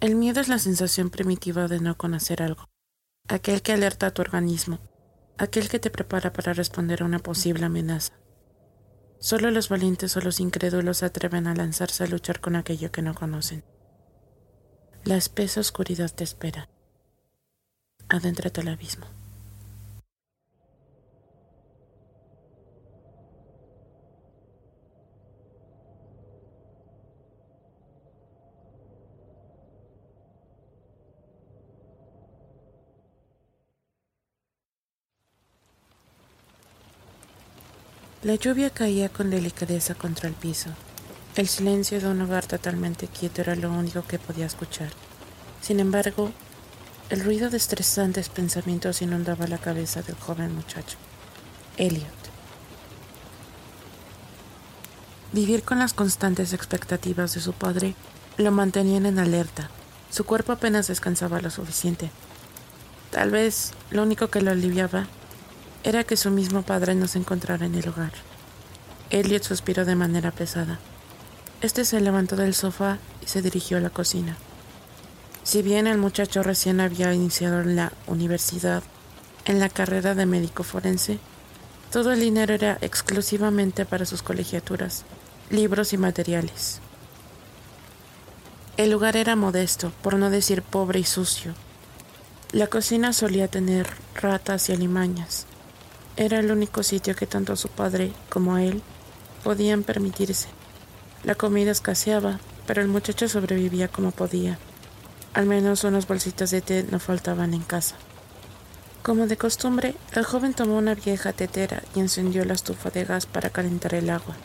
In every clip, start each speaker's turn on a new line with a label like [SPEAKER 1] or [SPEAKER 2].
[SPEAKER 1] El miedo es la sensación primitiva de no conocer algo, aquel que alerta a tu organismo, aquel que te prepara para responder a una posible amenaza. Solo los valientes o los incrédulos se atreven a lanzarse a luchar con aquello que no conocen. La espesa oscuridad te espera. Adéntrate al abismo. La lluvia caía con delicadeza contra el piso. El silencio de un hogar totalmente quieto era lo único que podía escuchar. Sin embargo, el ruido de estresantes pensamientos inundaba la cabeza del joven muchacho, Elliot. Vivir con las constantes expectativas de su padre lo mantenían en alerta. Su cuerpo apenas descansaba lo suficiente. Tal vez lo único que lo aliviaba era que su mismo padre no se encontrara en el hogar. Elliot suspiró de manera pesada. Este se levantó del sofá y se dirigió a la cocina. Si bien el muchacho recién había iniciado en la universidad, en la carrera de médico forense, todo el dinero era exclusivamente para sus colegiaturas, libros y materiales. El lugar era modesto, por no decir pobre y sucio. La cocina solía tener ratas y alimañas, era el único sitio que tanto su padre como él podían permitirse. La comida escaseaba, pero el muchacho sobrevivía como podía. Al menos unas bolsitas de té no faltaban en casa. Como de costumbre, el joven tomó una vieja tetera y encendió la estufa de gas para calentar el agua.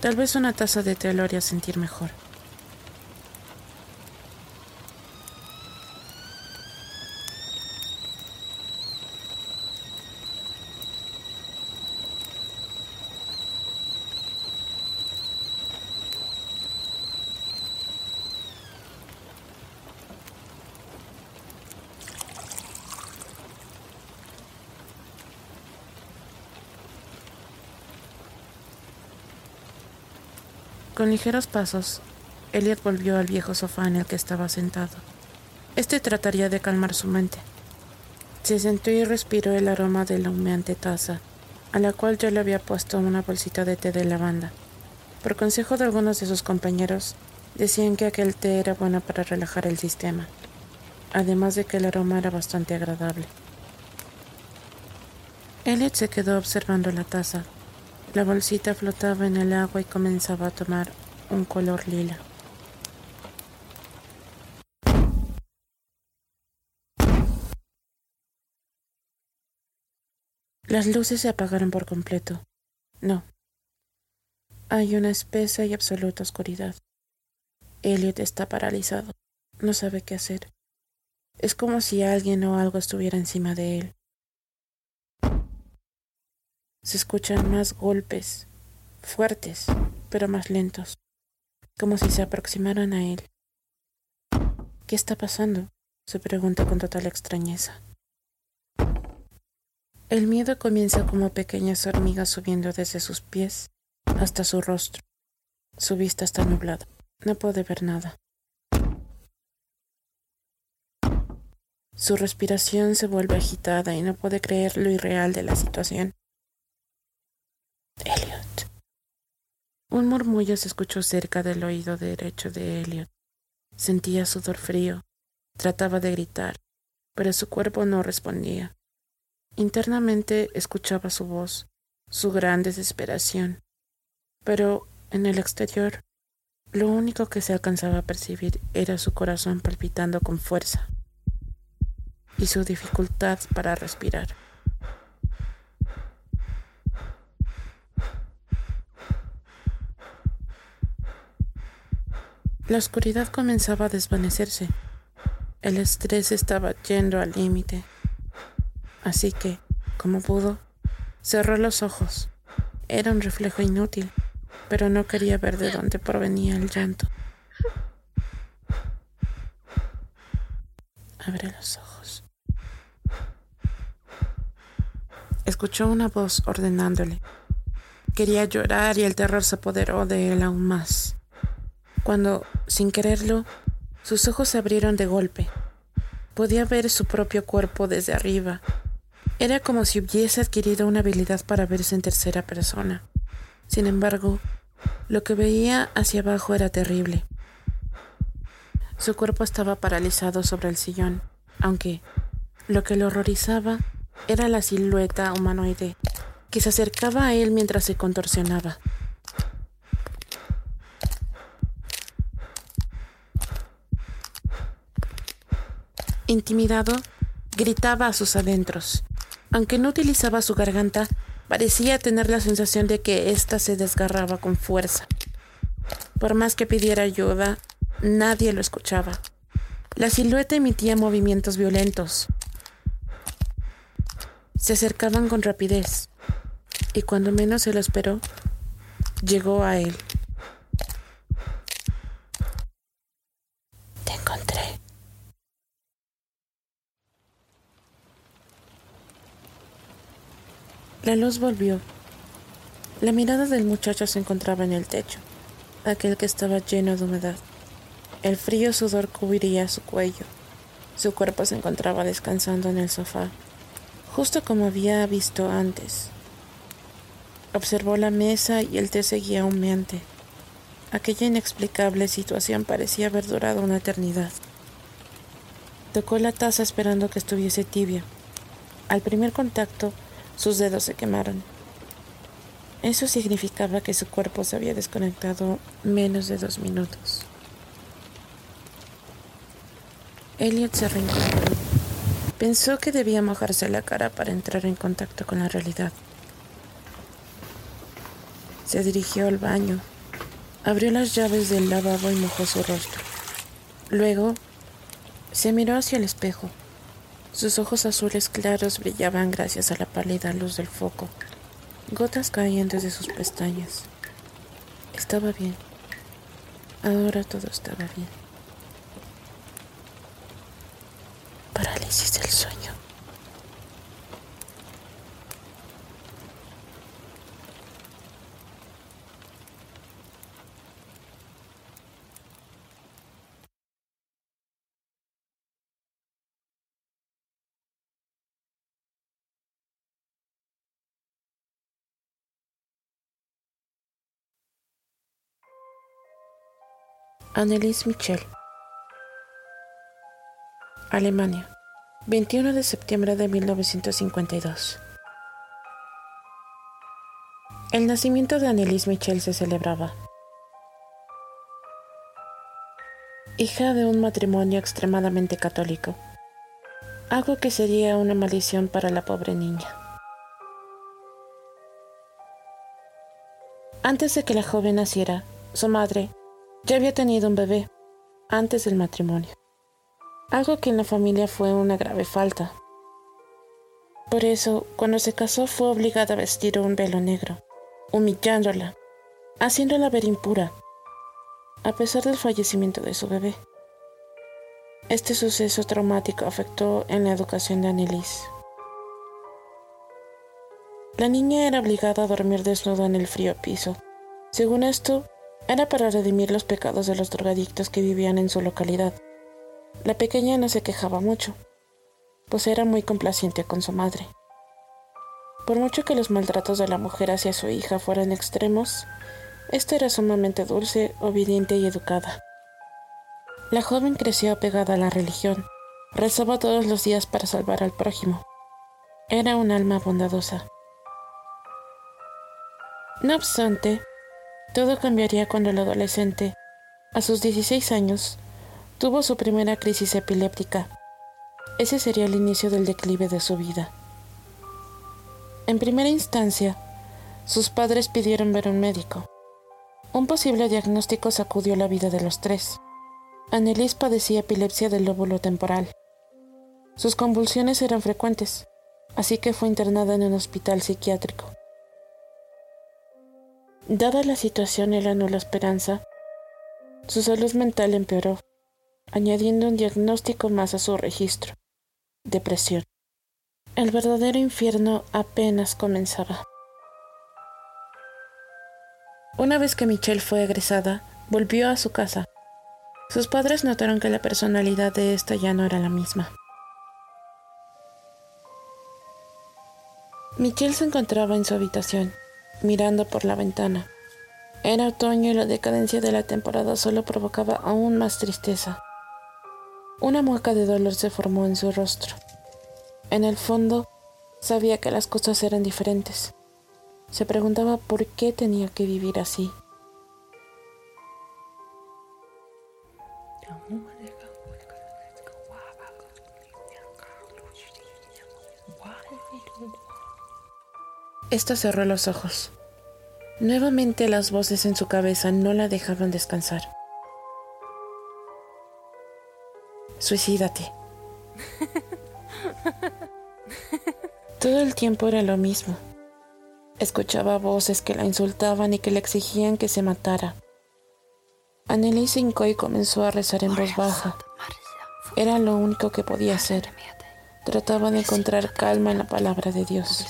[SPEAKER 1] Tal vez una taza de té lo haría sentir mejor. Con ligeros pasos, Elliot volvió al viejo sofá en el que estaba sentado. Este trataría de calmar su mente. Se sentó y respiró el aroma de la humeante taza, a la cual yo le había puesto una bolsita de té de lavanda. Por consejo de algunos de sus compañeros, decían que aquel té era bueno para relajar el sistema, además de que el aroma era bastante agradable. Elliot se quedó observando la taza, la bolsita flotaba en el agua y comenzaba a tomar un color lila. Las luces se apagaron por completo. No. Hay una espesa y absoluta oscuridad. Elliot está paralizado. No sabe qué hacer. Es como si alguien o algo estuviera encima de él. Se escuchan más golpes, fuertes, pero más lentos, como si se aproximaran a él. ¿Qué está pasando? se pregunta con total extrañeza. El miedo comienza como pequeñas hormigas subiendo desde sus pies hasta su rostro. Su vista está nublada. No puede ver nada. Su respiración se vuelve agitada y no puede creer lo irreal de la situación. Elliot. Un murmullo se escuchó cerca del oído derecho de Elliot. Sentía sudor frío. Trataba de gritar, pero su cuerpo no respondía. Internamente escuchaba su voz, su gran desesperación. Pero en el exterior, lo único que se alcanzaba a percibir era su corazón palpitando con fuerza y su dificultad para respirar. La oscuridad comenzaba a desvanecerse. El estrés estaba yendo al límite. Así que, como pudo, cerró los ojos. Era un reflejo inútil, pero no quería ver de dónde provenía el llanto. Abre los ojos. Escuchó una voz ordenándole. Quería llorar y el terror se apoderó de él aún más cuando, sin quererlo, Sus ojos se abrieron de golpe. Podía ver su propio cuerpo desde arriba. Era como si hubiese adquirido una habilidad para verse en tercera persona. Sin embargo, lo que veía hacia abajo era terrible. Su cuerpo estaba paralizado sobre el sillón, aunque lo que lo horrorizaba era la silueta humanoide que se acercaba a él mientras se contorsionaba. Intimidado, gritaba a sus adentros. Aunque no utilizaba su garganta, parecía tener la sensación de que ésta se desgarraba con fuerza. Por más que pidiera ayuda, nadie lo escuchaba. La silueta emitía movimientos violentos. Se acercaban con rapidez, y cuando menos se lo esperó, llegó a él. La luz volvió. La mirada del muchacho se encontraba en el techo, aquel que estaba lleno de humedad. El frío sudor cubría su cuello. Su cuerpo se encontraba descansando en el sofá, justo como había visto antes. Observó la mesa y el té seguía humeante. Aquella inexplicable situación parecía haber durado una eternidad. Tocó la taza esperando que estuviese tibia. Al primer contacto, sus dedos se quemaron. Eso significaba que su cuerpo se había desconectado menos de dos minutos. Elliot se reincorporó. Pensó que debía mojarse la cara para entrar en contacto con la realidad. Se dirigió al baño, abrió las llaves del lavabo y mojó su rostro. Luego se miró hacia el espejo. Sus ojos azules claros brillaban gracias a la pálida luz del foco. Gotas caían desde sus pestañas. Estaba bien. Ahora todo estaba bien. Parálisis del sueño. Annelies Michel. Alemania, 21 de septiembre de 1952. El nacimiento de Annelies Michel se celebraba. Hija de un matrimonio extremadamente católico, algo que sería una maldición para la pobre niña. Antes de que la joven naciera, su madre, ya había tenido un bebé antes del matrimonio, algo que en la familia fue una grave falta. Por eso, cuando se casó fue obligada a vestir un velo negro, humillándola, haciéndola ver impura, a pesar del fallecimiento de su bebé. Este suceso traumático afectó en la educación de Annelies. La niña era obligada a dormir desnuda en el frío piso. Según esto, era para redimir los pecados de los drogadictos que vivían en su localidad. La pequeña no se quejaba mucho, pues era muy complaciente con su madre. Por mucho que los maltratos de la mujer hacia su hija fueran extremos, esta era sumamente dulce, obediente y educada. La joven creció apegada a la religión, rezaba todos los días para salvar al prójimo. Era un alma bondadosa. No obstante, todo cambiaría cuando el adolescente, a sus 16 años, tuvo su primera crisis epiléptica. Ese sería el inicio del declive de su vida. En primera instancia, sus padres pidieron ver a un médico. Un posible diagnóstico sacudió la vida de los tres. Annelies padecía epilepsia del lóbulo temporal. Sus convulsiones eran frecuentes, así que fue internada en un hospital psiquiátrico. Dada la situación y la nula esperanza, su salud mental empeoró, añadiendo un diagnóstico más a su registro, depresión. El verdadero infierno apenas comenzaba. Una vez que Michelle fue egresada, volvió a su casa. Sus padres notaron que la personalidad de esta ya no era la misma. Michelle se encontraba en su habitación, mirando por la ventana. Era otoño y la decadencia de la temporada solo provocaba aún más tristeza. Una mueca de dolor se formó en su rostro. En el fondo, sabía que las cosas eran diferentes. Se preguntaba por qué tenía que vivir así. Esta cerró los ojos. Nuevamente las voces en su cabeza no la dejaban descansar. Suicídate. Todo el tiempo era lo mismo. Escuchaba voces que la insultaban y que le exigían que se matara. Annelies hincó y comenzó a rezar en voz baja. Era lo único que podía hacer. Trataba de encontrar calma en la palabra de Dios.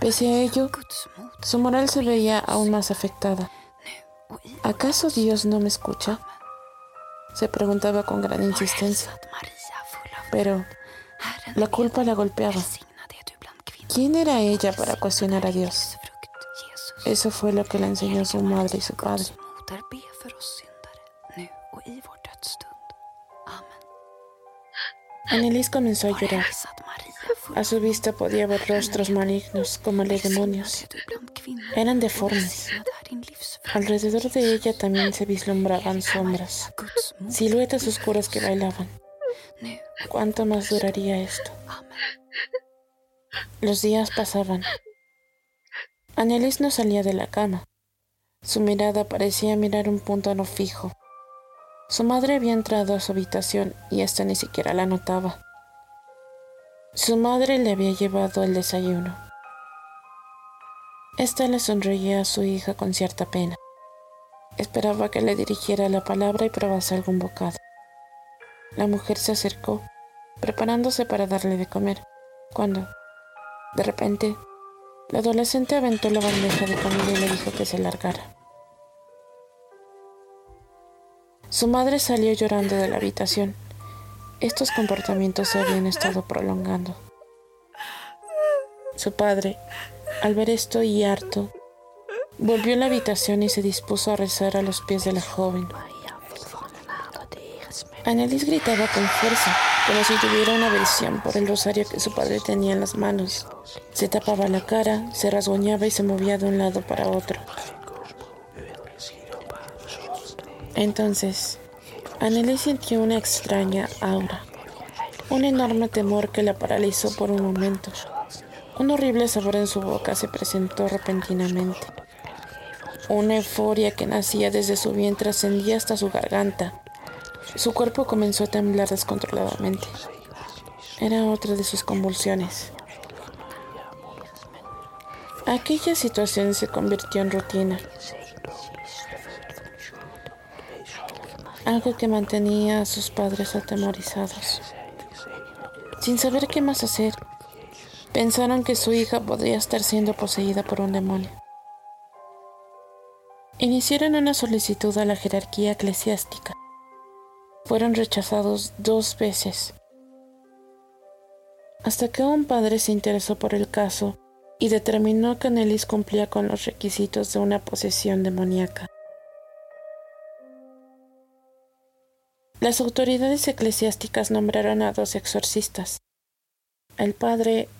[SPEAKER 1] Pese a ello, su moral se veía aún más afectada. ¿Acaso Dios no me escucha? Se preguntaba con gran insistencia. Pero la culpa la golpeaba. ¿Quién era ella para cuestionar a Dios? Eso fue lo que le enseñó su madre y su padre. Annelies comenzó a llorar. A su vista podía ver rostros malignos como los demonios. Eran deformes. Alrededor de ella también se vislumbraban sombras, siluetas oscuras que bailaban. ¿Cuánto más duraría esto? Los días pasaban. Annelies no salía de la cama. Su mirada parecía mirar un punto no fijo. Su madre había entrado a su habitación y ésta ni siquiera la notaba. Su madre le había llevado el desayuno. Esta le sonreía a su hija con cierta pena. Esperaba que le dirigiera la palabra y probase algún bocado. La mujer se acercó, preparándose para darle de comer, cuando, de repente, la adolescente aventó la bandeja de comida y le dijo que se largara. Su madre salió llorando de la habitación. Estos comportamientos se habían estado prolongando. Su padre, al ver esto y harto, volvió a la habitación y se dispuso a rezar a los pies de la joven. Annelies gritaba con fuerza, como si tuviera una aversión por el rosario que su padre tenía en las manos. Se tapaba la cara, se rasguñaba y se movía de un lado para otro. Entonces, Annelies sintió una extraña aura, un enorme temor que la paralizó por un momento. Un horrible sabor en su boca se presentó repentinamente. Una euforia que nacía desde su vientre ascendía hasta su garganta. Su cuerpo comenzó a temblar descontroladamente. Era otra de sus convulsiones. Aquella situación se convirtió en rutina. Algo que mantenía a sus padres atemorizados. Sin saber qué más hacer, pensaron que su hija podría estar siendo poseída por un demonio. Iniciaron una solicitud a la jerarquía eclesiástica fueron rechazados dos veces, hasta que un padre se interesó por el caso y determinó que Annelies cumplía con los requisitos de una posesión demoníaca. Las autoridades eclesiásticas nombraron a dos exorcistas, el padre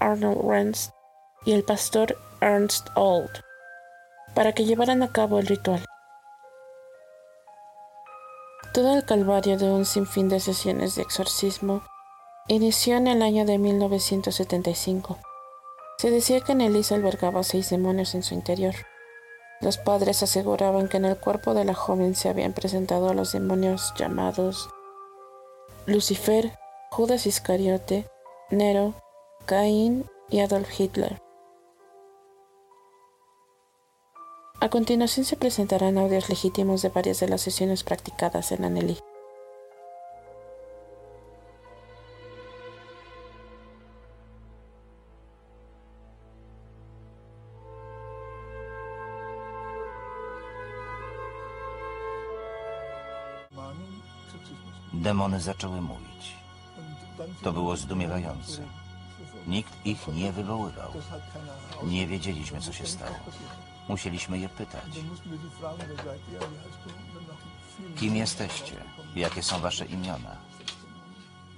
[SPEAKER 1] Arnold Renst y el pastor Ernst Old, para que llevaran a cabo el ritual. Todo el calvario de un sinfín de sesiones de exorcismo inició en el año de 1975. Se decía que Annelies albergaba seis demonios en su interior. Los padres aseguraban que en el cuerpo de la joven se habían presentado los demonios llamados Lucifer, Judas Iscariote, Nero, Caín y Adolf Hitler. A continuación se presentarán audios legítimos de varias de las sesiones practicadas en Anneli.
[SPEAKER 2] Demony zaczęły mówić. To było zdumiewające. Nikt ich nie wywoływał. Nie wiedzieliśmy, co się stało. Musieliśmy je pytać. Kim jesteście? Jakie są wasze imiona?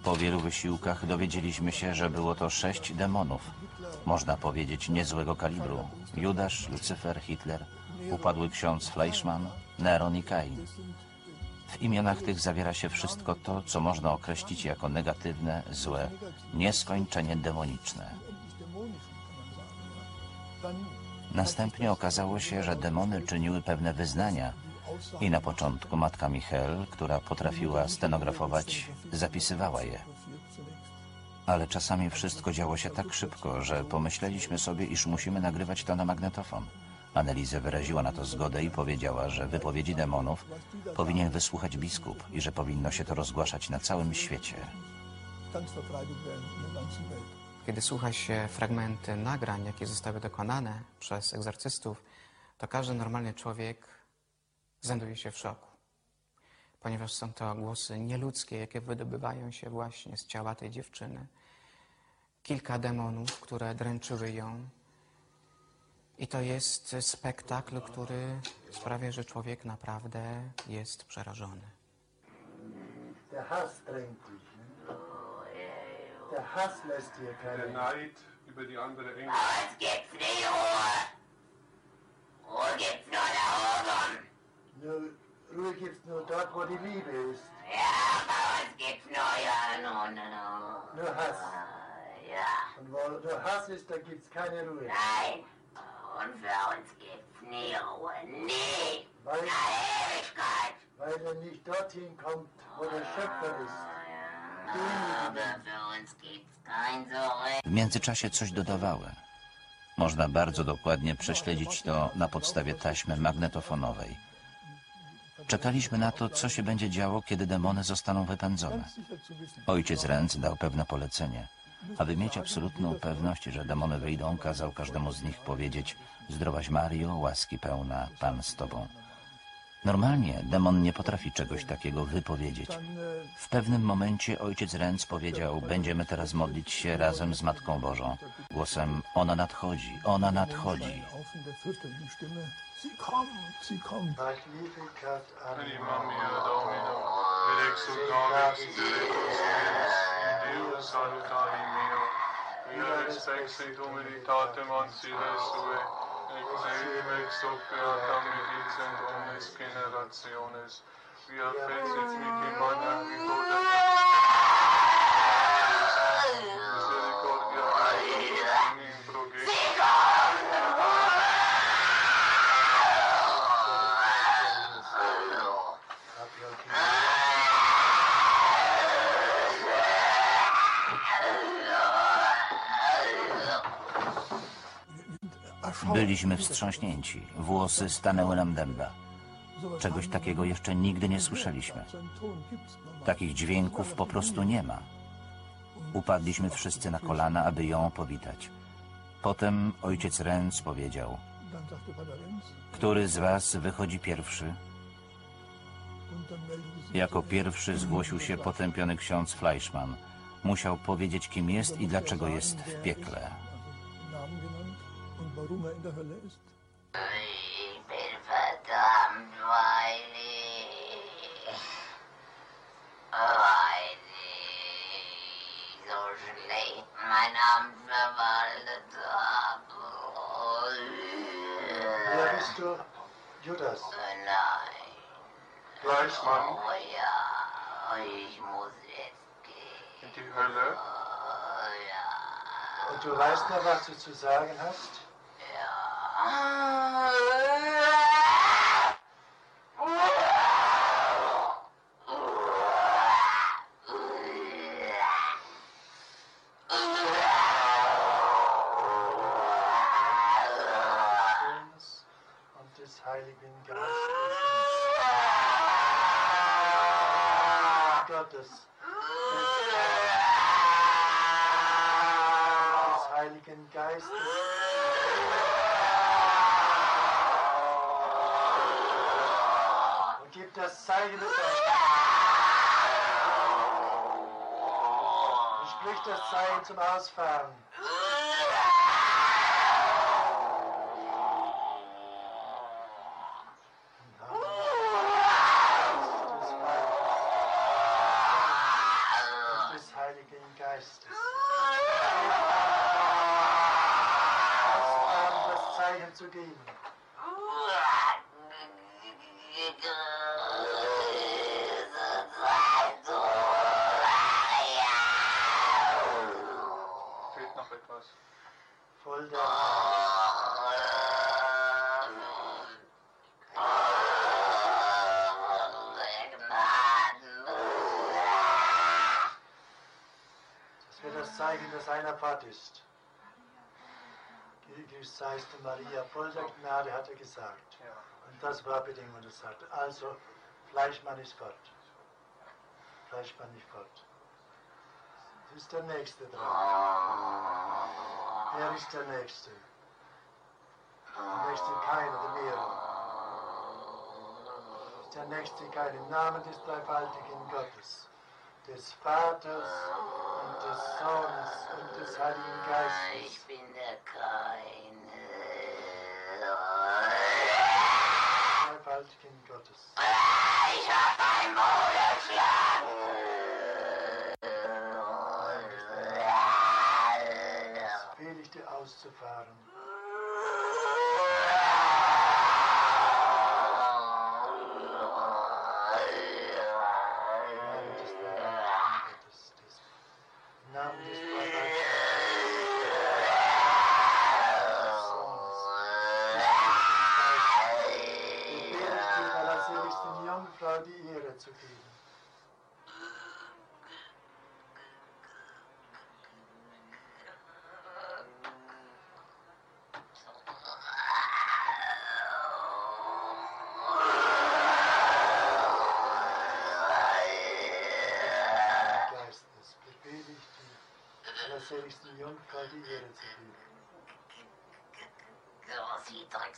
[SPEAKER 2] Po wielu wysiłkach dowiedzieliśmy się, że było to sześć demonów. Można powiedzieć niezłego kalibru. Judasz, Lucyfer, Hitler, upadły ksiądz Fleischmann, Neron i Kain. W imionach tych zawiera się wszystko to, co można określić jako negatywne, złe, nieskończenie demoniczne. Następnie okazało się, że demony czyniły pewne wyznania i na początku matka Michel, która potrafiła stenografować, zapisywała je. Ale czasami wszystko działo się tak szybko, że pomyśleliśmy sobie, iż musimy nagrywać to na magnetofon. Annelize wyraziła na to zgodę i powiedziała, że wypowiedzi demonów powinien wysłuchać biskup i że powinno się to rozgłaszać na całym świecie.
[SPEAKER 3] Kiedy słucha się fragmenty nagrań, jakie zostały dokonane przez egzorcystów, to każdy normalny człowiek znajduje się w szoku. Ponieważ są to głosy nieludzkie, jakie wydobywają się właśnie z ciała tej dziewczyny. Kilka demonów, które dręczyły ją. I to jest spektakl, który sprawia, że człowiek naprawdę jest przerażony.
[SPEAKER 4] Der Hass drängt dich. Ne? Der Hass lässt dir
[SPEAKER 5] Der. Neid über die andere Engel.
[SPEAKER 6] Gibt's nicht Ruhe. Ruhe gibt's nur da oben.
[SPEAKER 4] Nur, Ruhe gibt's nur dort, wo die Liebe ist.
[SPEAKER 6] Ja, bei uns gibt's nur ja, no, no, no.
[SPEAKER 4] Nur Hass.
[SPEAKER 6] Ja,
[SPEAKER 4] Und wo nur Hass ist, da gibt's keine Ruhe.
[SPEAKER 6] nein.
[SPEAKER 4] Weil, weil er nicht dorthin kommt, wo der Schöpfer ist.
[SPEAKER 2] W międzyczasie coś dodawały. Można bardzo dokładnie prześledzić to na podstawie taśmy magnetofonowej. Czekaliśmy na to, co się będzie działo, kiedy demony zostaną wypędzone. Ojciec Renz dał pewne polecenie. Aby mieć absolutną pewność, że demony wyjdą, kazał każdemu z nich powiedzieć Zdrowaś Mario, łaski pełna, Pan z Tobą. Normalnie demon nie potrafi czegoś takiego wypowiedzieć. W pewnym momencie ojciec Renz powiedział, będziemy teraz modlić się razem z Matką Bożą. Głosem, ona nadchodzi, ona nadchodzi.
[SPEAKER 5] Seelwechsel damit Vincent Omnis Generationes. Wir festet mit dem Mann, wie
[SPEAKER 2] Byliśmy wstrząśnięci. Włosy stanęły nam dęba. Czegoś takiego jeszcze nigdy nie słyszeliśmy. Takich dźwięków po prostu nie ma. Upadliśmy wszyscy na kolana, aby ją powitać. Potem ojciec Renz powiedział, który z was wychodzi pierwszy? Jako pierwszy zgłosił się potępiony ksiądz Fleischmann. Musiał powiedzieć, kim jest i dlaczego jest w piekle.
[SPEAKER 7] Warum er in der Hölle ist.
[SPEAKER 6] Ich bin verdammt, weil ich so schlecht mein Amt verwaltet habe.
[SPEAKER 4] Wer bist du? Judas.
[SPEAKER 6] Nein,
[SPEAKER 5] Fleischmann
[SPEAKER 6] oh ja, ich muss jetzt gehen.
[SPEAKER 5] in die Hölle.
[SPEAKER 6] Oh ja,
[SPEAKER 4] Und du weißt noch, was du zu sagen hast? Ah! das zeige bitte. Ich möchte das zeigen zum Ausfahren. Ist. Gegrüßt seist du Maria, voll der Gnade, hat er gesagt. Und das war Bedingung, das sagte. Also, Fleischmann ist fort. Fleischmann ist fort. Das ist der Nächste dran. Wer ist der Nächste? Der Nächste keiner, der mehrere. Ist der Nächste keiner. Im Namen des dreifaltigen Gottes, des Vaters und des Sohnes und des Heiligen Geistes.
[SPEAKER 6] Ich bin der Keine.
[SPEAKER 4] dreifaltigen Gottes.
[SPEAKER 6] Ich hab mein Bruder geschlagen.
[SPEAKER 4] Befehle ich dir auszufahren.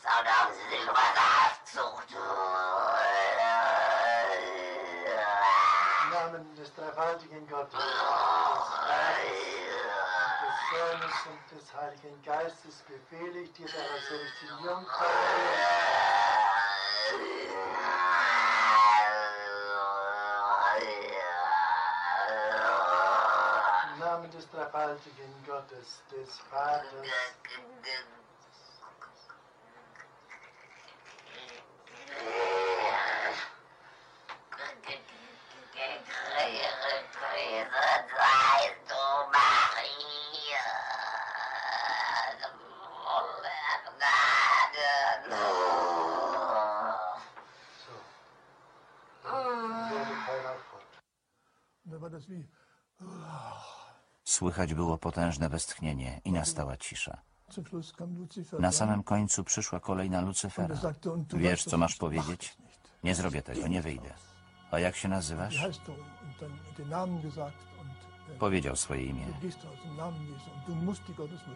[SPEAKER 6] Da haben sie sich über Aufzucht.
[SPEAKER 4] Im Namen des dreifaltigen Gottes, des Sohnes und des Heiligen Geistes befehle ich dir, der allerseligsten Jungfrau. Im Namen des dreifaltigen Gottes, des Vaters,
[SPEAKER 2] Słychać było potężne westchnienie i nastała cisza. Na samym końcu przyszła kolejna Lucyfera. Wiesz, co masz powiedzieć? Nie zrobię tego, nie wyjdę. A jak się nazywasz? Powiedział swoje imię.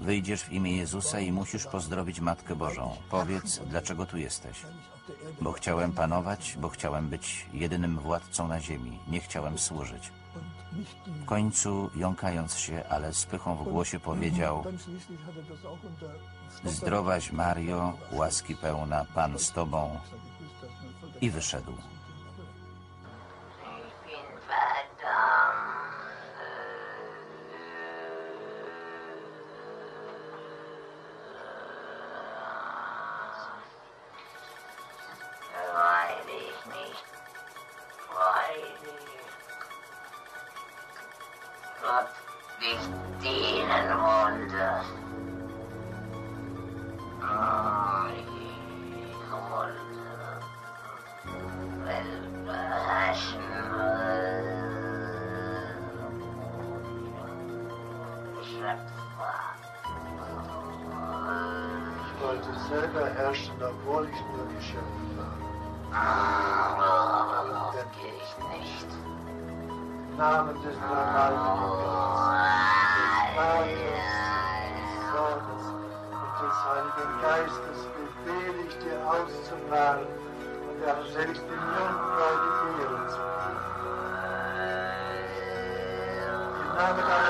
[SPEAKER 2] Wyjdziesz w imię Jezusa i musisz pozdrowić Matkę Bożą. Powiedz, dlaczego tu jesteś. Bo chciałem panować, bo chciałem być jedynym władcą na ziemi. Nie chciałem służyć. W końcu, jąkając się, ale z pychą w głosie powiedział Zdrowaś Mario, łaski pełna, Pan z Tobą i wyszedł.
[SPEAKER 6] Ich wollte
[SPEAKER 4] selber herrschen, obwohl ich nur Geschöpf war.
[SPEAKER 6] Aber gehe ich nicht.
[SPEAKER 4] Im Namen des dreifaltigen Gottes, des Vaters, des Sohnes und des Heiligen Geistes befehle ich dir auszufahren und der selbsten Jungfrau die Ehre zu geben. Im Namen deines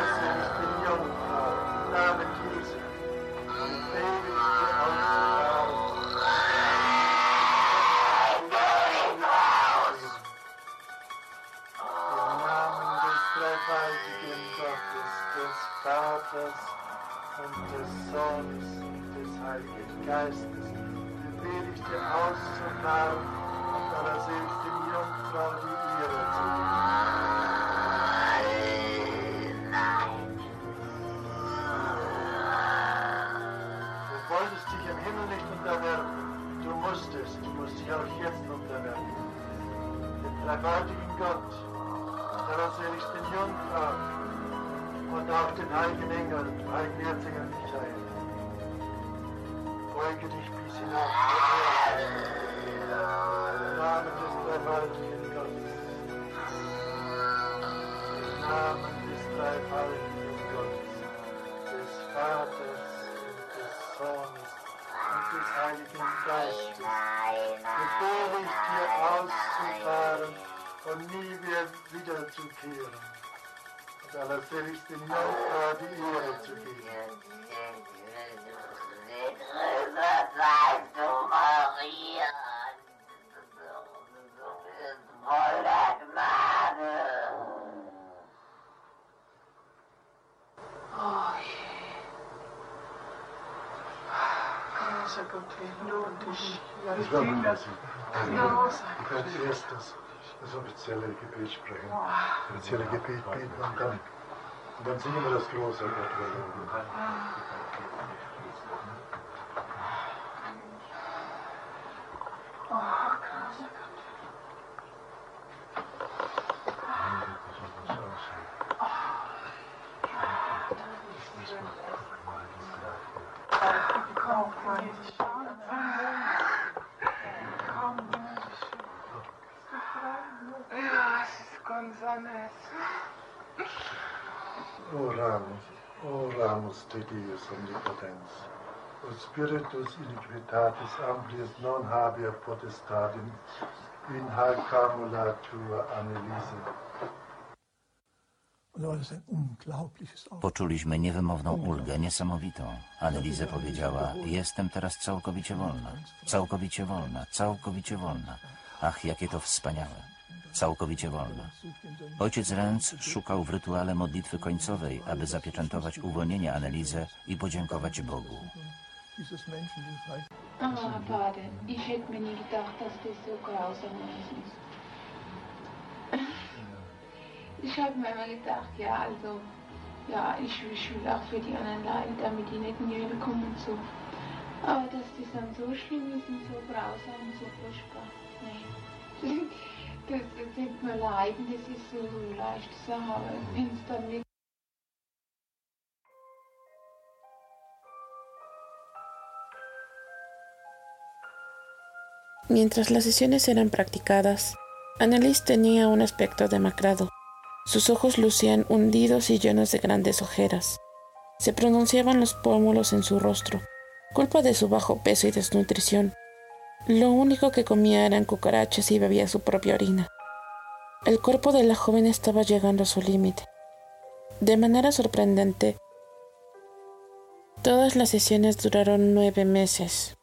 [SPEAKER 8] Wir loben dich. Ja,
[SPEAKER 4] Das war nun was. Du kannst erst das, das offizielle Gebet sprechen. Das offizielle Gebet beten und dann, und dann singen wir das große Gott. Spiritus iniquitatis amplius non habia potestatem in hac camula tua annelise.
[SPEAKER 7] Unglaubliches Auf.
[SPEAKER 2] Poczuliśmy niewymowną ulgę, niesamowitą. Annelize powiedziała, jestem teraz całkowicie wolna. Całkowicie wolna, całkowicie wolna. Ach, jakie to wspaniałe. Całkowicie wolna. Ojciec Renz szukał w rytuale modlitwy końcowej, aby zapieczętować uwolnienie Annelize i podziękować Bogu.
[SPEAKER 7] Dieses Menschen befreit.
[SPEAKER 9] Ah, Vater, ich hätte mir nie gedacht, dass das so grausam ist. Ich habe mir immer gedacht, ja, also, ja, ich, ich will auch für die anderen leiden, damit die nicht in die Hölle kommen und so. Aber dass das dann so schlimm ist und so grausam und so furchtbar, nee. Das, das tut mir leid und das ist so, so eine leichte Sache, aber wenn es dann wirklich
[SPEAKER 1] Mientras las sesiones eran practicadas, Annelies tenía un aspecto demacrado. Sus ojos lucían hundidos y llenos de grandes ojeras. Se pronunciaban los pómulos en su rostro, culpa de su bajo peso y desnutrición. Lo único que comía eran cucarachas y bebía su propia orina. El cuerpo de la joven estaba llegando a su límite. De manera sorprendente, todas las sesiones duraron nueve meses.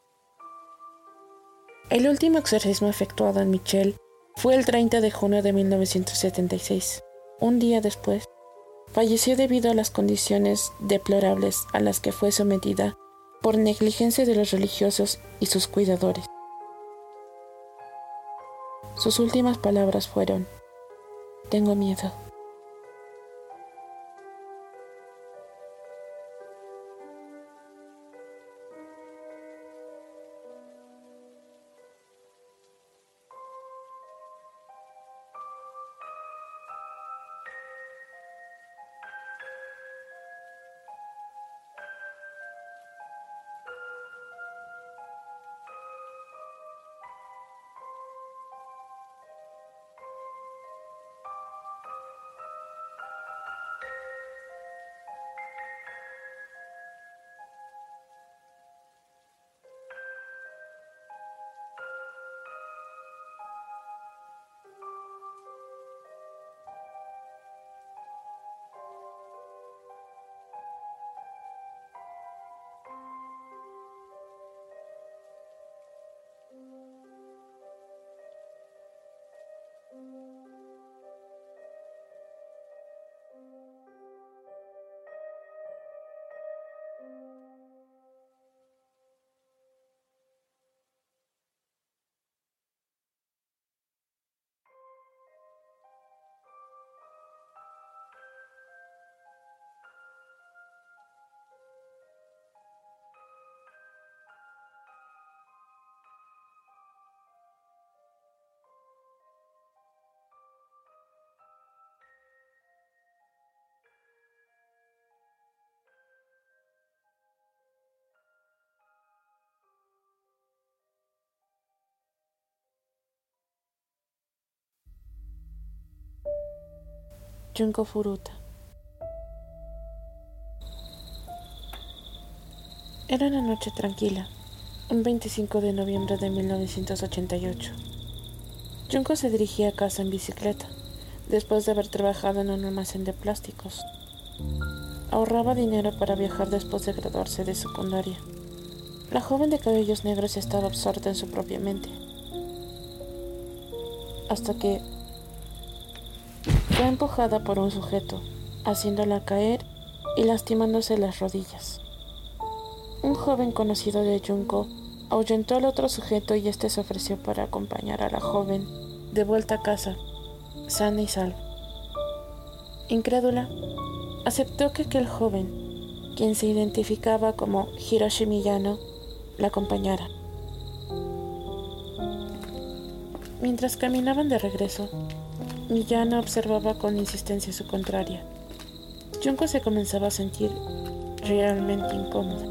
[SPEAKER 1] El último exorcismo efectuado en Michelle fue el 30 de junio de 1976. Un día después, falleció debido a las condiciones deplorables a las que fue sometida por negligencia de los religiosos y sus cuidadores. Sus últimas palabras fueron, tengo miedo. Junko Furuta. Era una noche tranquila, un 25 de noviembre de 1988. Junko se dirigía a casa en bicicleta, después de haber trabajado en un almacén de plásticos. Ahorraba dinero para viajar después de graduarse de secundaria. La joven de cabellos negros estaba absorta en su propia mente. Hasta que fue empujada por un sujeto, haciéndola caer y lastimándose las rodillas. Un joven conocido de Junko ahuyentó al otro sujeto y este se ofreció para acompañar a la joven de vuelta a casa, sana y salva. Incrédula, aceptó que aquel joven, quien se identificaba como Hiroshi Miyano, la acompañara. Mientras caminaban de regreso, Miyano observaba con insistencia su contraria. Junko se comenzaba a sentir realmente incómoda,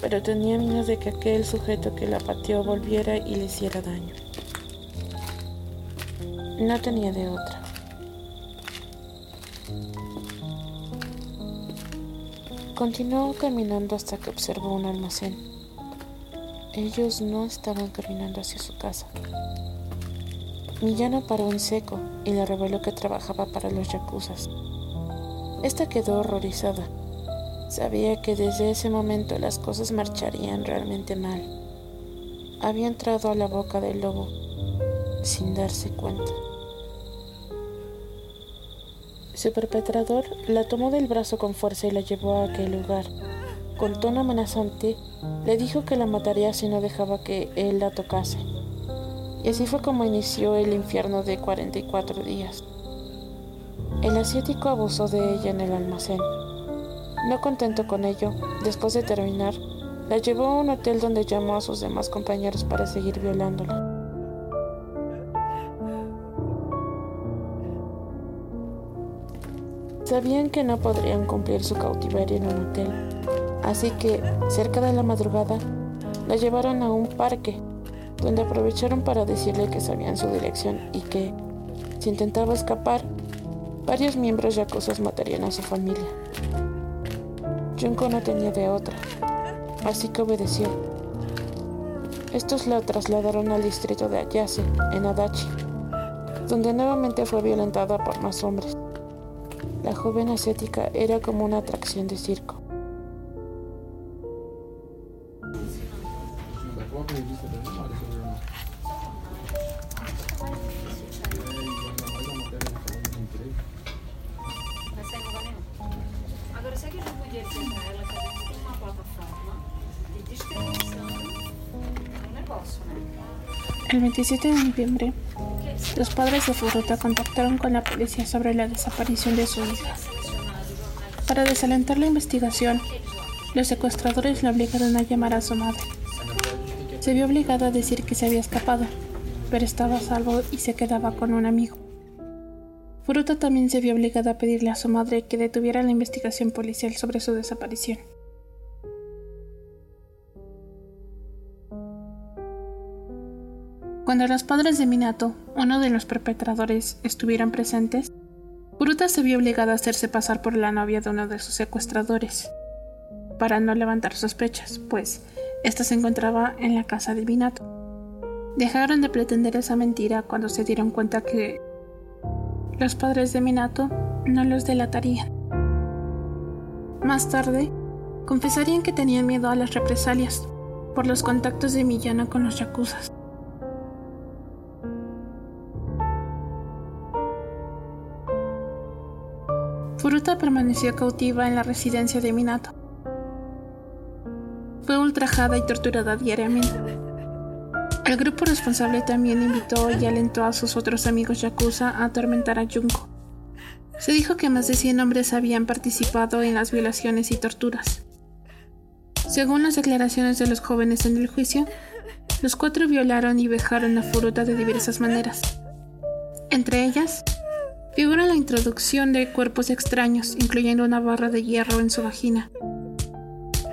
[SPEAKER 1] pero tenía miedo de que aquel sujeto que la pateó volviera y le hiciera daño. No tenía de otra. Continuó caminando hasta que observó un almacén. Ellos no estaban caminando hacia su casa. Millano paró en seco y le reveló que trabajaba para los yakuzas. Esta quedó horrorizada. Sabía que desde ese momento las cosas marcharían realmente mal. Había entrado a la boca del lobo sin darse cuenta. Su perpetrador la tomó del brazo con fuerza y la llevó a aquel lugar. Con tono amenazante, le dijo que la mataría si no dejaba que él la tocase. Y así fue como inició el infierno de 44 días. El asiático abusó de ella en el almacén. No contento con ello, después de terminar, la llevó a un hotel donde llamó a sus demás compañeros para seguir violándola. Sabían que no podrían cumplir su cautiverio en un hotel, así que, cerca de la madrugada, la llevaron a un parque, donde aprovecharon para decirle que sabían su dirección y que, si intentaba escapar, varios miembros yacuzas matarían a su familia. Junko no tenía de otra, así que obedeció. Estos la trasladaron al distrito de Ayase, en Adachi, donde nuevamente fue violentada por más hombres. La joven asiática era como una atracción de circo. El 27 de noviembre, los padres de Furuta contactaron con la policía sobre la desaparición de su hija. Para desalentar la investigación, los secuestradores la obligaron a llamar a su madre. Se vio obligada a decir que se había escapado, pero estaba a salvo y se quedaba con un amigo. Furuta también se vio obligada a pedirle a su madre que detuviera la investigación policial sobre su desaparición. Cuando los padres de Minato, uno de los perpetradores, estuvieron presentes, Furuta se vio obligada a hacerse pasar por la novia de uno de sus secuestradores, para no levantar sospechas, pues ésta se encontraba en la casa de Minato. Dejaron de pretender esa mentira cuando se dieron cuenta que los padres de Minato no los delatarían. Más tarde, confesarían que tenían miedo a las represalias por los contactos de Miyano con los yakuzas. Furuta permaneció cautiva en la residencia de Minato. Fue ultrajada y torturada diariamente. El grupo responsable también invitó y alentó a sus otros amigos yakuza a atormentar a Junko. Se dijo que más de 100 hombres habían participado en las violaciones y torturas. Según las declaraciones de los jóvenes en el juicio, los cuatro violaron y vejaron a Furuta de diversas maneras. Entre ellas, figura la introducción de cuerpos extraños, incluyendo una barra de hierro en su vagina,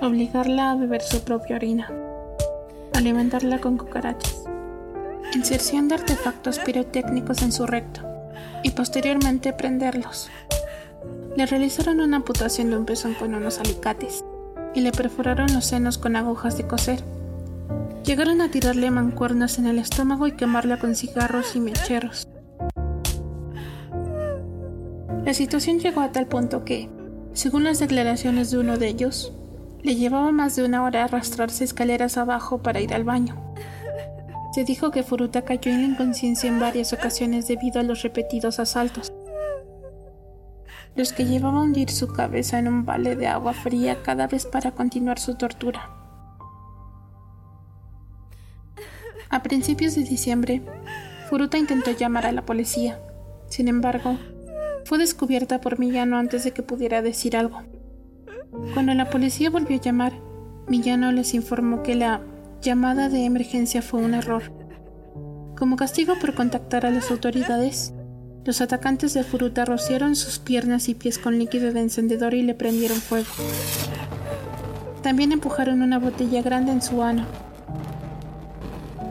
[SPEAKER 1] obligarla a beber su propia orina, alimentarla con cucarachas, inserción de artefactos pirotécnicos en su recto,
[SPEAKER 10] y posteriormente prenderlos. Le realizaron una amputación de un pezón con unos alicates y le perforaron los senos con agujas de coser. Llegaron a tirarle mancuernas en el estómago y quemarla con cigarros y mecheros. La situación llegó a tal punto que, según las declaraciones de uno de ellos, le llevaba más de una hora arrastrarse escaleras abajo para ir al baño. Se dijo que Furuta cayó en la inconsciencia en varias ocasiones debido a los repetidos asaltos, los que llevaban a hundir su cabeza en un vale de agua fría cada vez para continuar su tortura. A principios de diciembre, Furuta intentó llamar a la policía. Sin embargo, fue descubierta por Millano antes de que pudiera decir algo. Cuando la policía volvió a llamar, Millano les informó que la llamada de emergencia fue un error. Como castigo por contactar a las autoridades, los atacantes de Furuta rociaron sus piernas y pies con líquido de encendedor y le prendieron fuego. También empujaron una botella grande en su ano,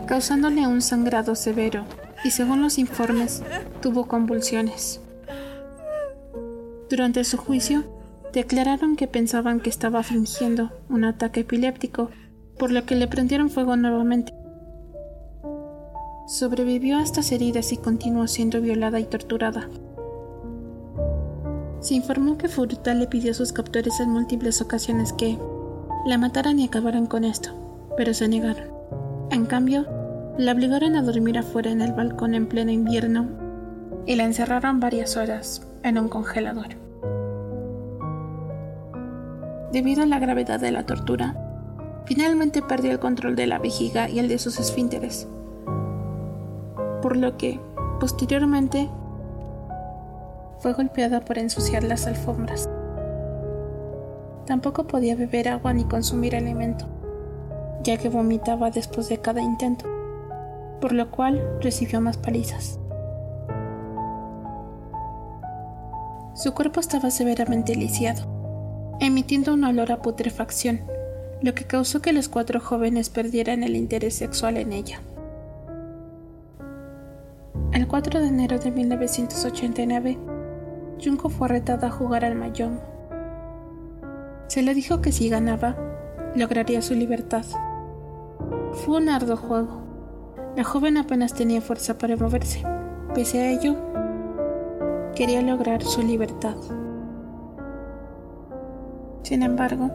[SPEAKER 10] causándole un sangrado severo, y según los informes, tuvo convulsiones. Durante su juicio, declararon que pensaban que estaba fingiendo un ataque epiléptico, por lo que le prendieron fuego nuevamente. Sobrevivió a estas heridas y continuó siendo violada y torturada. Se informó que Furuta le pidió a sus captores en múltiples ocasiones que la mataran y acabaran con esto, pero se negaron. En cambio, la obligaron a dormir afuera en el balcón en pleno invierno y la encerraron varias horas en un congelador. Debido a la gravedad de la tortura, finalmente perdió el control de la vejiga y el de sus esfínteres, por lo que, posteriormente, fue golpeada por ensuciar las alfombras. Tampoco podía beber agua ni consumir alimento, ya que vomitaba después de cada intento por lo cual recibió más palizas. Su cuerpo estaba severamente lisiado, emitiendo un olor a putrefacción, lo que causó que los cuatro jóvenes perdieran el interés sexual en ella. El 4 de enero de 1989, Junko fue retada a jugar al mayón. Se le dijo que si ganaba, lograría su libertad. Fue un arduo juego, la joven apenas tenía fuerza para moverse. Pese a ello, quería lograr su libertad. Sin embargo,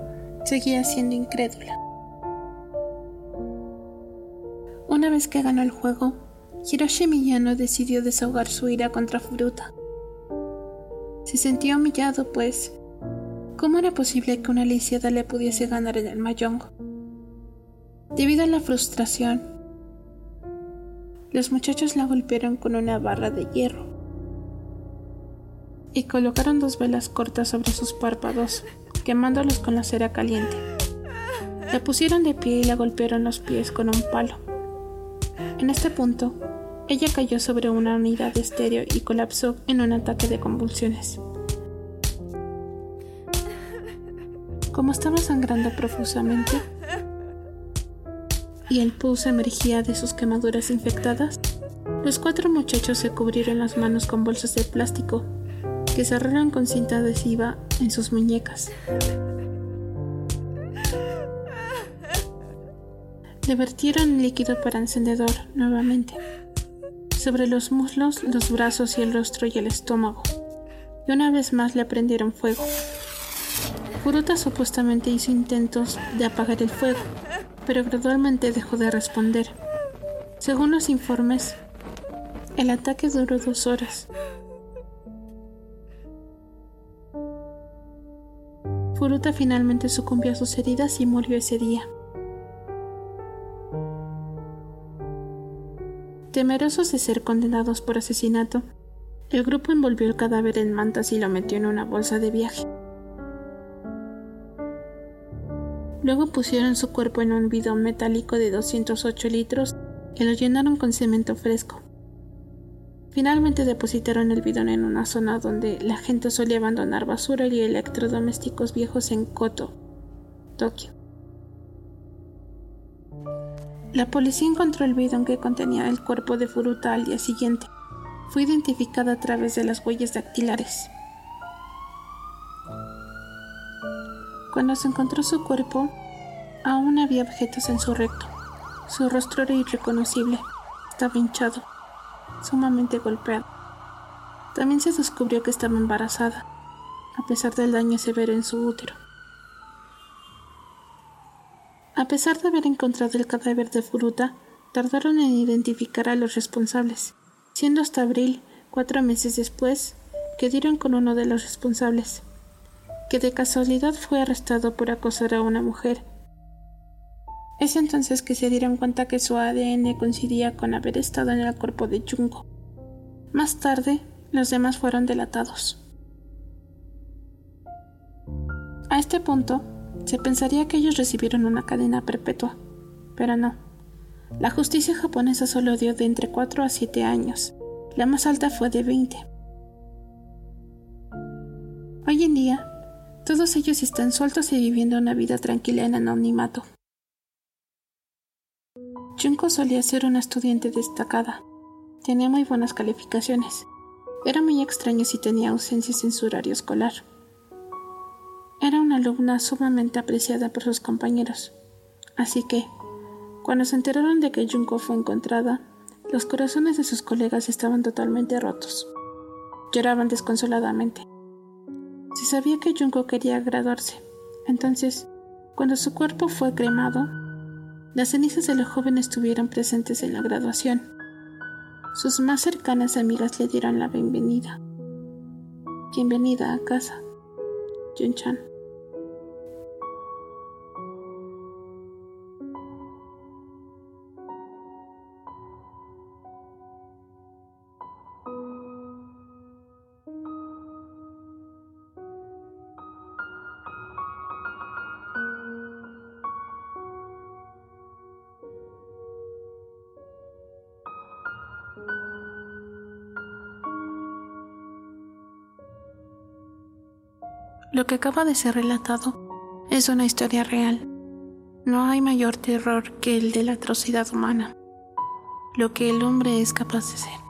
[SPEAKER 10] seguía siendo incrédula. Una vez que ganó el juego, Hiroshi Miyano decidió desahogar su ira contra Furuta. Se sentía humillado, pues, ¿cómo era posible que una lisiada le pudiese ganar en el Mayongo? Debido a la frustración, los muchachos la golpearon con una barra de hierro y colocaron dos velas cortas sobre sus párpados, quemándolos con la cera caliente. La pusieron de pie y la golpearon los pies con un palo. En este punto, ella cayó sobre una unidad de estéreo y colapsó en un ataque de convulsiones. Como estaba sangrando profusamente, y el pus emergía de sus quemaduras infectadas, los cuatro muchachos se cubrieron las manos con bolsas de plástico que cerraron con cinta adhesiva en sus muñecas. Le vertieron líquido para encendedor nuevamente sobre los muslos, los brazos y el rostro y el estómago, y una vez más le prendieron fuego. Furuta supuestamente hizo intentos de apagar el fuego, pero gradualmente dejó de responder. Según los informes, el ataque duró dos horas. Furuta finalmente sucumbió a sus heridas y murió ese día. Temerosos de ser condenados por asesinato, el grupo envolvió el cadáver en mantas y lo metió en una bolsa de viaje. Luego pusieron su cuerpo en un bidón metálico de 208 litros y lo llenaron con cemento fresco. Finalmente depositaron el bidón en una zona donde la gente solía abandonar basura y electrodomésticos viejos en Koto, Tokio. La policía encontró el bidón que contenía el cuerpo de Furuta al día siguiente, fue identificada a través de las huellas dactilares. Cuando se encontró su cuerpo, aún había objetos en su recto. Su rostro era irreconocible, estaba hinchado, sumamente golpeado. También se descubrió que estaba embarazada, a pesar del daño severo en su útero. A pesar de haber encontrado el cadáver de Furuta, tardaron en identificar a los responsables, siendo hasta abril, cuatro meses después, que dieron con uno de los responsables, que de casualidad fue arrestado por acosar a una mujer. Es entonces que se dieron cuenta que su ADN coincidía con haber estado en el cuerpo de Junko. Más tarde, los demás fueron delatados. A este punto, se pensaría que ellos recibieron una cadena perpetua, pero no. La justicia japonesa solo dio de entre 4 a 7 años. La más alta fue de 20. Hoy en día, todos ellos están sueltos y viviendo una vida tranquila en anonimato. Junko solía ser una estudiante destacada. Tenía muy buenas calificaciones. Era muy extraño si tenía ausencias en su horario escolar. Era una alumna sumamente apreciada por sus compañeros. Así que, cuando se enteraron de que Junko fue encontrada, los corazones de sus colegas estaban totalmente rotos. Lloraban desconsoladamente. Se sabía que Junko quería graduarse. Entonces, cuando su cuerpo fue cremado, las cenizas de la joven estuvieron presentes en la graduación. Sus más cercanas amigas le dieron la bienvenida. Bienvenida a casa, Jun-chan. Lo que acaba de ser relatado es una historia real. No hay mayor terror que el de la atrocidad humana, lo que el hombre es capaz de ser.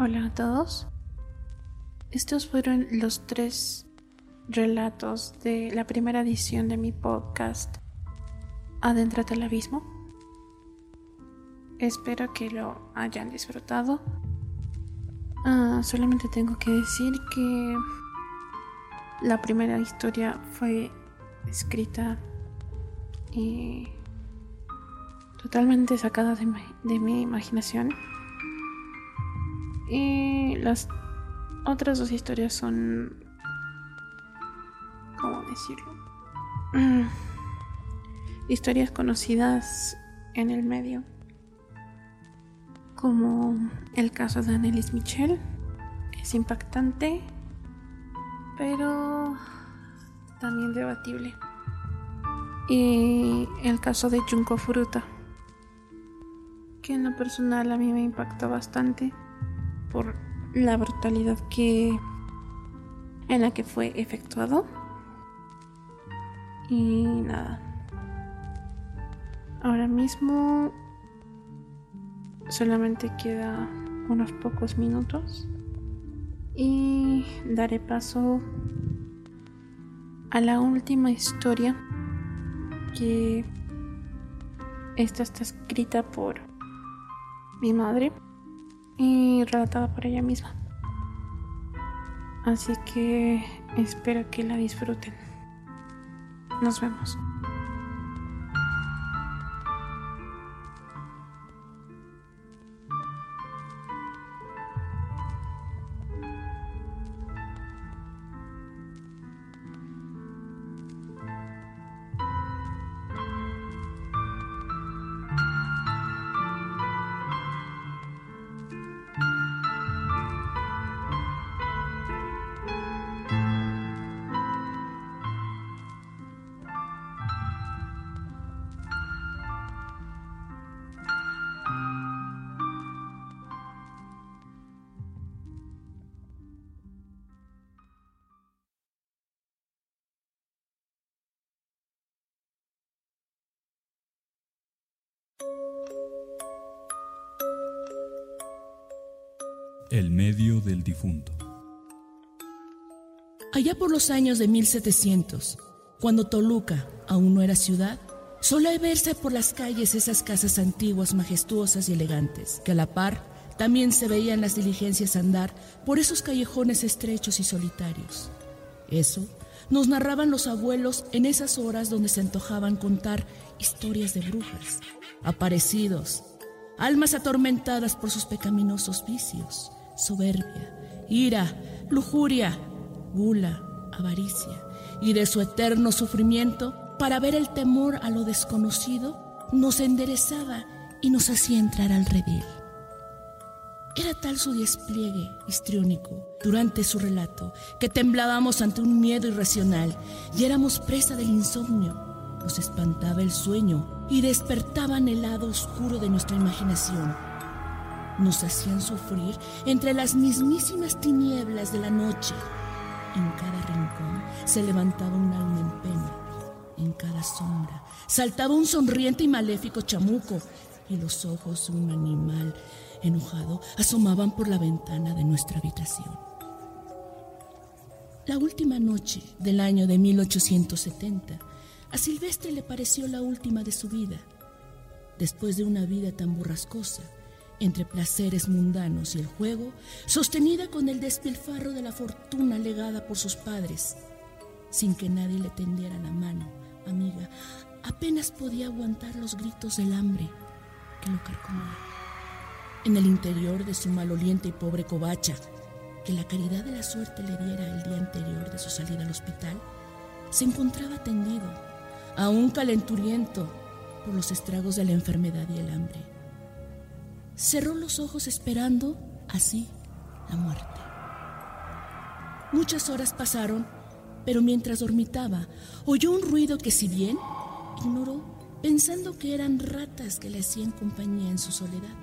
[SPEAKER 10] Hola a todos. Estos fueron los tres relatos de la primera edición de mi podcast Adéntrate al abismo. Espero que lo hayan disfrutado. Ah, solamente tengo que decir que la primera historia fue escrita y totalmente sacada de mi, de mi imaginación. Y las otras dos historias son... ¿Cómo decirlo? Mm, historias conocidas en el medio. Como el caso de Annelies Michel. Es impactante, pero también debatible. Y el caso de Junko Furuta, que en lo personal a mí me impacta bastante por la brutalidad que en la que fue efectuado. Y nada. Ahora mismo solamente queda unos pocos minutos y daré paso a la última historia que esta está escrita por mi madre y relatada por ella misma. Así que espero que la disfruten. Nos vemos.
[SPEAKER 11] Del difunto.
[SPEAKER 12] Allá por los años de 1700, cuando Toluca aún no era ciudad, solía verse por las calles esas casas antiguas, majestuosas y elegantes, que a la par también se veían las diligencias andar por esos callejones estrechos y solitarios. Eso nos narraban los abuelos en esas horas donde se antojaban contar historias de brujas, aparecidos, almas atormentadas por sus pecaminosos vicios, soberbia, ira, lujuria, gula, avaricia, y de su eterno sufrimiento, para ver el temor a lo desconocido, nos enderezaba y nos hacía entrar al redil. Era tal su despliegue histriónico durante su relato que temblábamos ante un miedo irracional y éramos presa del insomnio. Nos espantaba el sueño y despertaban el lado oscuro de nuestra imaginación nos hacían sufrir entre las mismísimas tinieblas de la noche. En cada rincón se levantaba un alma en pena. En cada sombra saltaba un sonriente y maléfico chamuco y los ojos de un animal enojado asomaban por la ventana de nuestra habitación. La última noche del año de 1870, a Silvestre le pareció la última de su vida. Después de una vida tan borrascosa, entre placeres mundanos y el juego, sostenida con el despilfarro de la fortuna legada por sus padres, sin que nadie le tendiera la mano, amiga, apenas podía aguantar los gritos del hambre que lo carcomía. En el interior de su maloliente y pobre covacha, que la caridad de la suerte le diera el día anterior de su salida al hospital, se encontraba tendido, aún calenturiento por los estragos de la enfermedad y el hambre cerró los ojos esperando, así, la muerte. Muchas horas pasaron, pero mientras dormitaba, oyó un ruido que si bien ignoró, pensando que eran ratas que le hacían compañía en su soledad.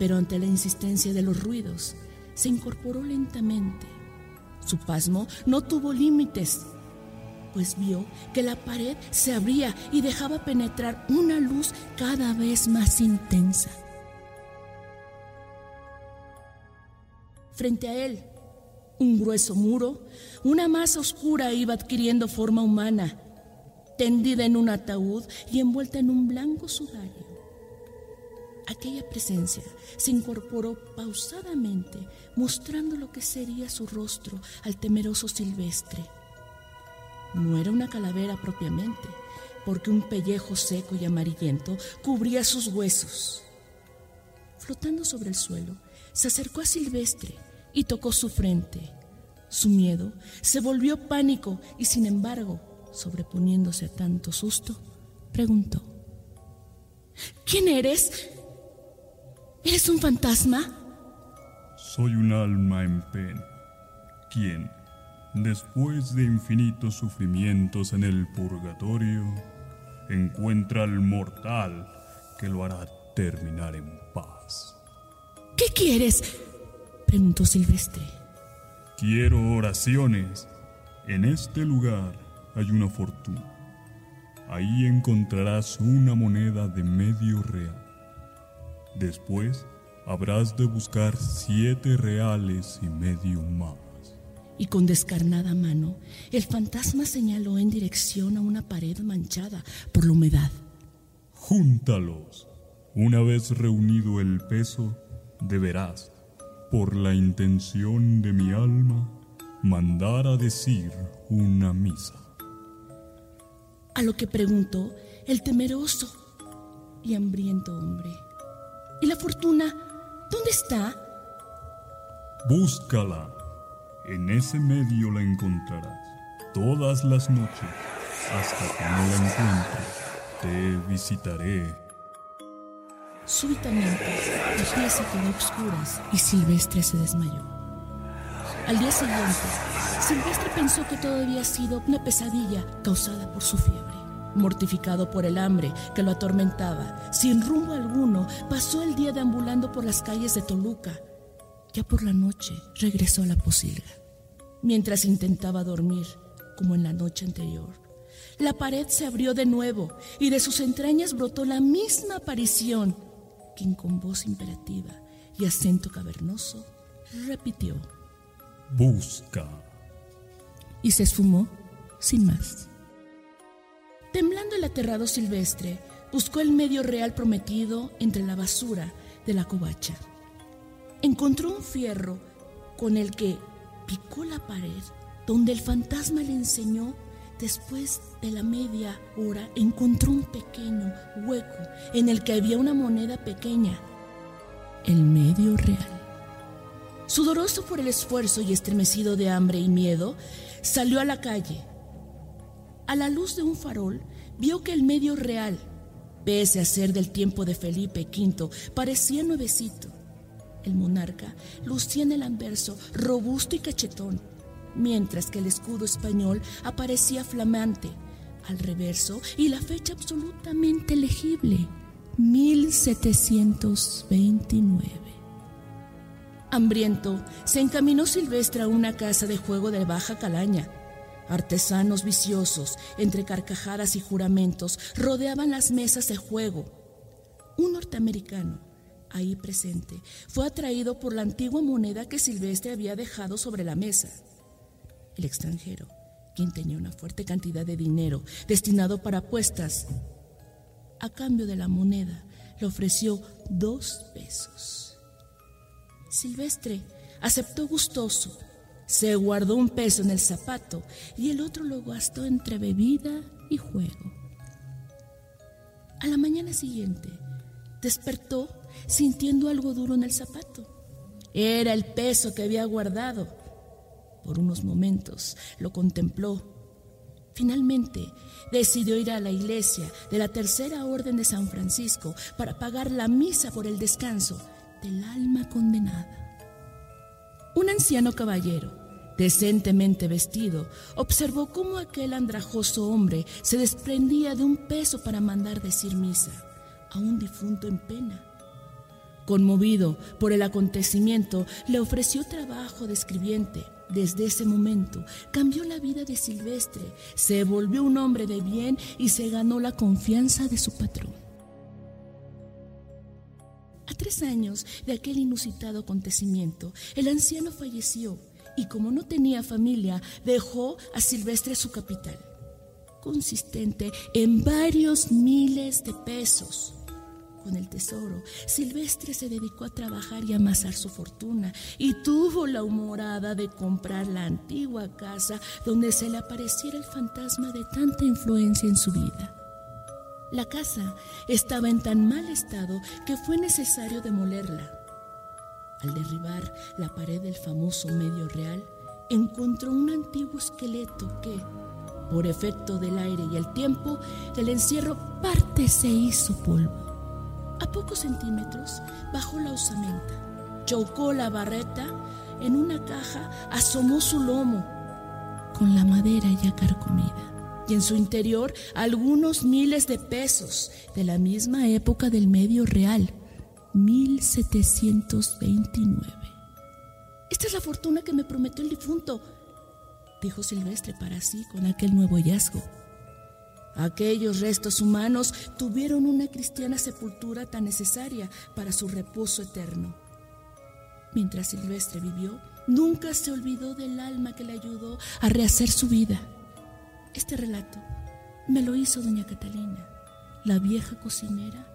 [SPEAKER 12] Pero ante la insistencia de los ruidos, se incorporó lentamente. Su pasmo no tuvo límites, pues vio que la pared se abría y dejaba penetrar una luz cada vez más intensa. Frente a él, un grueso muro, una masa oscura iba adquiriendo forma humana, tendida en un ataúd y envuelta en un blanco sudario. Aquella presencia se incorporó pausadamente, mostrando lo que sería su rostro al temeroso silvestre. No era una calavera propiamente, porque un pellejo seco y amarillento cubría sus huesos. Flotando sobre el suelo, se acercó a Silvestre y tocó su frente. Su miedo se volvió pánico y sin embargo, sobreponiéndose a tanto susto, preguntó, ¿Quién eres? ¿Eres un fantasma?
[SPEAKER 11] Soy un alma en pena, quien, después de infinitos sufrimientos en el purgatorio, encuentra al mortal que lo hará terminar en paz.
[SPEAKER 12] ¿Qué quieres? preguntó Silvestre.
[SPEAKER 11] Quiero oraciones. En este lugar hay una fortuna. Ahí encontrarás una moneda de medio real. Después habrás de buscar siete reales y medio más.
[SPEAKER 12] Y con descarnada mano, el fantasma señaló en dirección a una pared manchada por la humedad.
[SPEAKER 11] Júntalos. Una vez reunido el peso, deberás, por la intención de mi alma, mandar a decir una misa.
[SPEAKER 12] A lo que preguntó el temeroso y hambriento hombre. ¿Y la fortuna? ¿Dónde está?
[SPEAKER 11] Búscala. En ese medio la encontrarás todas las noches. Hasta que no la encuentres, te visitaré.
[SPEAKER 12] Súbitamente, la pieza quedó a oscuras y Silvestre se desmayó. Al día siguiente, Silvestre pensó que todo había sido una pesadilla causada por su fiebre. Mortificado por el hambre que lo atormentaba, sin rumbo alguno, pasó el día deambulando por las calles de Toluca. Ya por la noche regresó a la posilga. Mientras intentaba dormir, como en la noche anterior, la pared se abrió de nuevo y de sus entrañas brotó la misma aparición, quien con voz imperativa y acento cavernoso repitió:
[SPEAKER 11] Busca.
[SPEAKER 12] Y se esfumó sin más. Temblando el aterrado silvestre, buscó el medio real prometido entre la basura de la covacha. Encontró un fierro con el que picó la pared donde el fantasma le enseñó después de la media hora encontró un pequeño hueco en el que había una moneda pequeña, el medio real. Sudoroso por el esfuerzo y estremecido de hambre y miedo, salió a la calle a la luz de un farol, vio que el medio real, pese a ser del tiempo de Felipe V, parecía nuevecito. El monarca lucía en el anverso robusto y cachetón, mientras que el escudo español aparecía flamante al reverso y la fecha absolutamente legible, 1729. Hambriento, se encaminó Silvestre a una casa de juego de baja calaña Artesanos viciosos, entre carcajadas y juramentos, rodeaban las mesas de juego. Un norteamericano, ahí presente, fue atraído por la antigua moneda que Silvestre había dejado sobre la mesa. El extranjero, quien tenía una fuerte cantidad de dinero destinado para apuestas, a cambio de la moneda, le ofreció dos pesos. Silvestre aceptó gustoso se guardó un peso en el zapato y el otro lo gastó entre bebida y juego. A la mañana siguiente, despertó sintiendo algo duro en el zapato. Era el peso que había guardado. Por unos momentos lo contempló. Finalmente decidió ir a la iglesia de la Tercera Orden de San Francisco para pagar la misa por el descanso del alma condenada. Un anciano caballero, decentemente vestido, observó cómo aquel andrajoso hombre se desprendía de un peso para mandar decir misa a un difunto en pena. Conmovido por el acontecimiento, le ofreció trabajo de escribiente. Desde ese momento cambió la vida de Silvestre, se volvió un hombre de bien y se ganó la confianza de su patrón. A tres años de aquel inusitado acontecimiento, el anciano falleció y como no tenía familia, dejó a Silvestre su capital, consistente en varios miles de pesos. Con el tesoro, Silvestre se dedicó a trabajar y amasar su fortuna y tuvo la humorada de comprar la antigua casa donde se le apareciera el fantasma de tanta influencia en su vida. La casa estaba en tan mal estado que fue necesario demolerla. Al derribar la pared del famoso medio real, encontró un antiguo esqueleto que, por efecto del aire y el tiempo, del encierro parte se hizo polvo. A pocos centímetros bajó la osamenta, chocó la barreta, en una caja asomó su lomo, con la madera ya carcomida y en su interior algunos miles de pesos de la misma época del medio real, 1729. Esta es la fortuna que me prometió el difunto, dijo Silvestre para sí con aquel nuevo hallazgo. Aquellos restos humanos tuvieron una cristiana sepultura tan necesaria para su reposo eterno. Mientras Silvestre vivió, nunca se olvidó del alma que le ayudó a rehacer su vida. Este relato me lo hizo doña Catalina, la vieja cocinera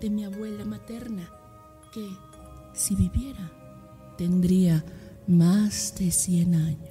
[SPEAKER 12] de mi abuela materna, que, si viviera, tendría más de 100 años.